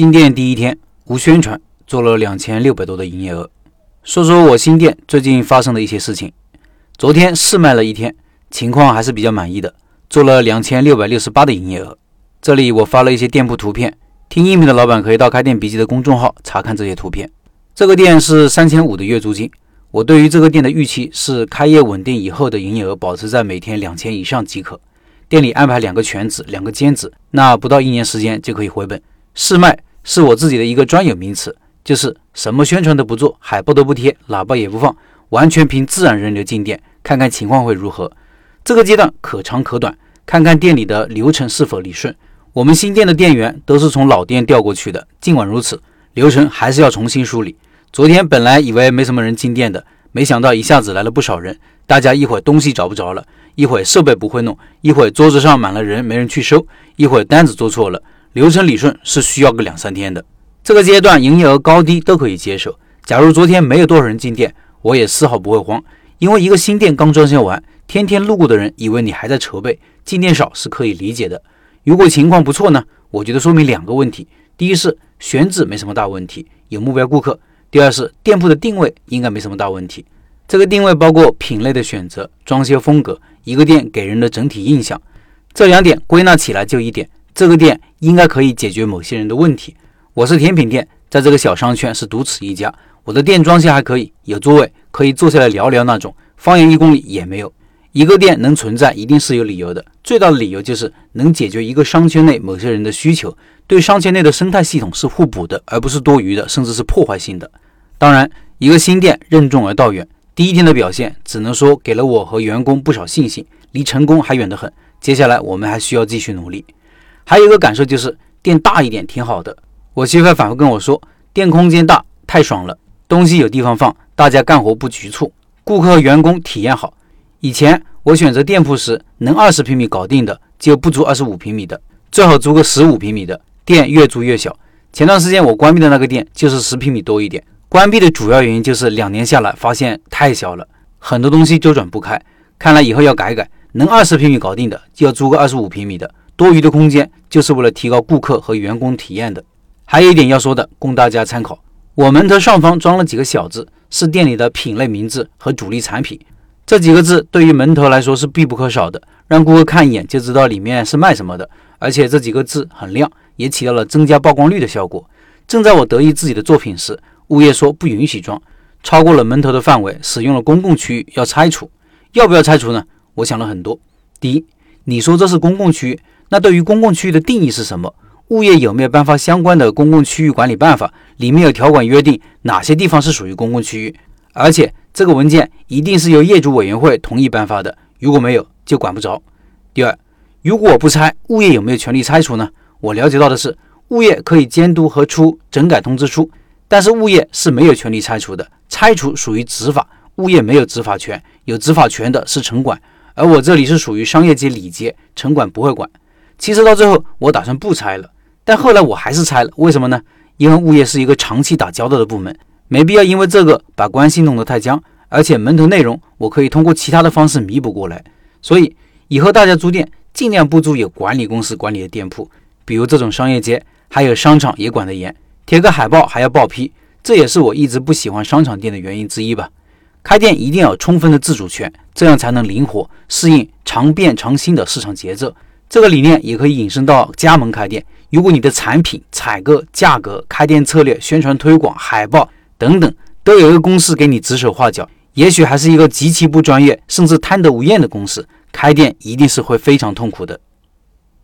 新店第一天无宣传，做了两千六百多的营业额。说说我新店最近发生的一些事情。昨天试卖了一天，情况还是比较满意的，做了两千六百六十八的营业额。这里我发了一些店铺图片，听音频的老板可以到开店笔记的公众号查看这些图片。这个店是三千五的月租金，我对于这个店的预期是开业稳定以后的营业额保持在每天两千以上即可。店里安排两个全职，两个兼职，那不到一年时间就可以回本。试卖是我自己的一个专有名词，就是什么宣传都不做，海报都不贴，喇叭也不放，完全凭自然人流进店，看看情况会如何。这个阶段可长可短，看看店里的流程是否理顺。我们新店的店员都是从老店调过去的，尽管如此，流程还是要重新梳理。昨天本来以为没什么人进店的，没想到一下子来了不少人，大家一会儿东西找不着了，一会儿设备不会弄，一会儿桌子上满了人没人去收，一会儿单子做错了。流程理顺是需要个两三天的，这个阶段营业额高低都可以接受。假如昨天没有多少人进店，我也丝毫不会慌，因为一个新店刚装修完，天天路过的人以为你还在筹备，进店少是可以理解的。如果情况不错呢？我觉得说明两个问题：第一是选址没什么大问题，有目标顾客；第二是店铺的定位应该没什么大问题。这个定位包括品类的选择、装修风格、一个店给人的整体印象，这两点归纳起来就一点。这个店应该可以解决某些人的问题。我是甜品店，在这个小商圈是独此一家。我的店装修还可以，有座位可以坐下来聊聊那种，方圆一公里也没有。一个店能存在，一定是有理由的。最大的理由就是能解决一个商圈内某些人的需求，对商圈内的生态系统是互补的，而不是多余的，甚至是破坏性的。当然，一个新店任重而道远，第一天的表现只能说给了我和员工不少信心，离成功还远得很。接下来我们还需要继续努力。还有一个感受就是店大一点挺好的。我媳妇反复跟我说，店空间大太爽了，东西有地方放，大家干活不局促，顾客和员工体验好。以前我选择店铺时，能二十平米搞定的就不租二十五平米的，最好租个十五平米的。店越租越小。前段时间我关闭的那个店就是十平米多一点。关闭的主要原因就是两年下来发现太小了，很多东西周转不开。看来以后要改改，能二十平米搞定的就要租个二十五平米的。多余的空间就是为了提高顾客和员工体验的。还有一点要说的，供大家参考：我门头上方装了几个小字，是店里的品类名字和主力产品。这几个字对于门头来说是必不可少的，让顾客看一眼就知道里面是卖什么的。而且这几个字很亮，也起到了增加曝光率的效果。正在我得意自己的作品时，物业说不允许装，超过了门头的范围，使用了公共区域要拆除。要不要拆除呢？我想了很多。第一，你说这是公共区域。那对于公共区域的定义是什么？物业有没有颁发相关的公共区域管理办法？里面有条款约定哪些地方是属于公共区域？而且这个文件一定是由业主委员会同意颁发的，如果没有就管不着。第二，如果我不拆，物业有没有权利拆除呢？我了解到的是，物业可以监督和出整改通知书，但是物业是没有权利拆除的。拆除属于执法，物业没有执法权，有执法权的是城管，而我这里是属于商业街里街，城管不会管。其实到最后，我打算不拆了，但后来我还是拆了。为什么呢？因为物业是一个长期打交道的部门，没必要因为这个把关系弄得太僵。而且门头内容我可以通过其他的方式弥补过来。所以以后大家租店尽量不租有管理公司管理的店铺，比如这种商业街，还有商场也管得严，贴个海报还要报批。这也是我一直不喜欢商场店的原因之一吧。开店一定要有充分的自主权，这样才能灵活适应常变常新的市场节奏。这个理念也可以引申到加盟开店。如果你的产品、采购、价格、开店策略、宣传推广、海报等等都有一个公司给你指手画脚，也许还是一个极其不专业甚至贪得无厌的公司，开店一定是会非常痛苦的。